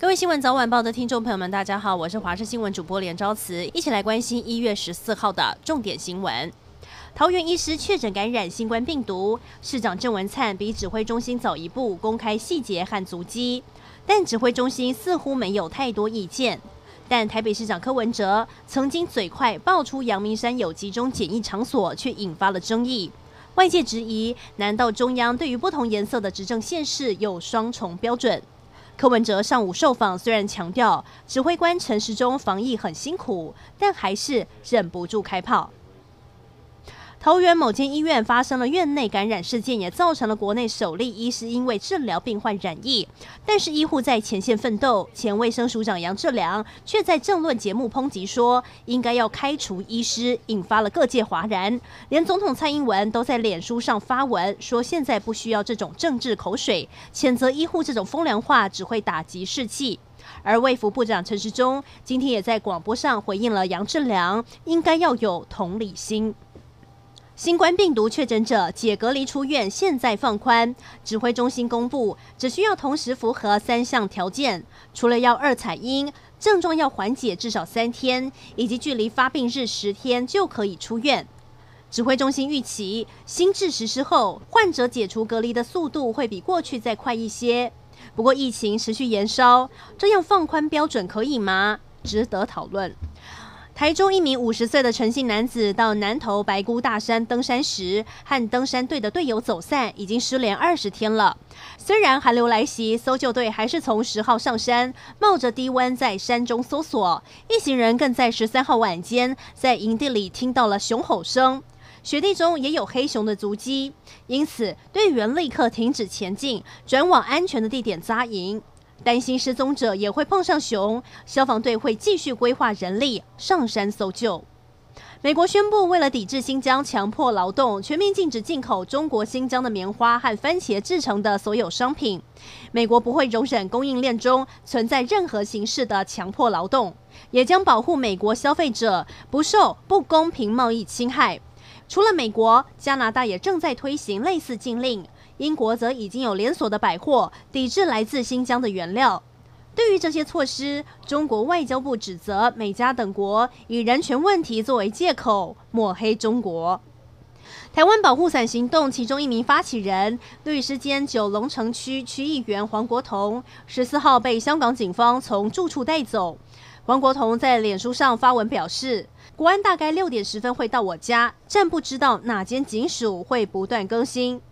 各位新闻早晚报的听众朋友们，大家好，我是华视新闻主播连昭慈，一起来关心一月十四号的重点新闻。桃园医师确诊感染新冠病毒，市长郑文灿比指挥中心早一步公开细节和足迹，但指挥中心似乎没有太多意见。但台北市长柯文哲曾经嘴快爆出阳明山有集中检疫场所，却引发了争议。外界质疑，难道中央对于不同颜色的执政县市有双重标准？柯文哲上午受访，虽然强调指挥官陈时中防疫很辛苦，但还是忍不住开炮。桃园某间医院发生了院内感染事件，也造成了国内首例医师因为治疗病患染疫。但是医护在前线奋斗，前卫生署长杨志良却在政论节目抨击说，应该要开除医师，引发了各界哗然。连总统蔡英文都在脸书上发文说，现在不需要这种政治口水，谴责医护这种风凉话只会打击士气。而卫福部长陈时中今天也在广播上回应了杨志良，应该要有同理心。新冠病毒确诊者解隔离出院，现在放宽。指挥中心公布，只需要同时符合三项条件，除了要二采阴，症状要缓解至少三天，以及距离发病日十天就可以出院。指挥中心预期，新制实施后，患者解除隔离的速度会比过去再快一些。不过疫情持续延烧，这样放宽标准可以吗？值得讨论。台中一名五十岁的陈姓男子到南投白姑大山登山时，和登山队的队友走散，已经失联二十天了。虽然寒流来袭，搜救队还是从十号上山，冒着低温在山中搜索。一行人更在十三号晚间在营地里听到了熊吼声，雪地中也有黑熊的足迹，因此队员立刻停止前进，转往安全的地点扎营。担心失踪者也会碰上熊，消防队会继续规划人力上山搜救。美国宣布，为了抵制新疆强迫劳动，全面禁止进口中国新疆的棉花和番茄制成的所有商品。美国不会容忍供应链中存在任何形式的强迫劳动，也将保护美国消费者不受不公平贸易侵害。除了美国，加拿大也正在推行类似禁令。英国则已经有连锁的百货抵制来自新疆的原料。对于这些措施，中国外交部指责美加等国以人权问题作为借口抹黑中国。台湾保护伞行动其中一名发起人律师兼九龙城区区议员黄国同，十四号被香港警方从住处带走。黄国同在脸书上发文表示，国安大概六点十分会到我家，暂不知道哪间警署会不断更新。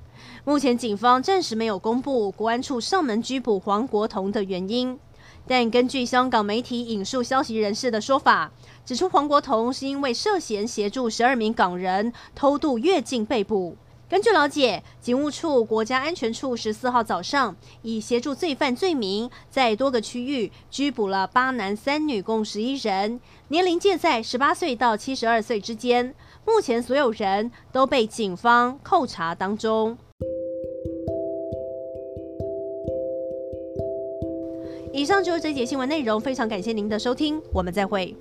目前警方暂时没有公布国安处上门拘捕黄国同的原因，但根据香港媒体引述消息人士的说法，指出黄国同是因为涉嫌协助十二名港人偷渡越境被捕。根据了解，警务处国家安全处十四号早上以协助罪犯罪名，在多个区域拘捕了八男三女共十一人，年龄介在十八岁到七十二岁之间。目前所有人都被警方扣查当中。以上就是这节新闻内容，非常感谢您的收听，我们再会。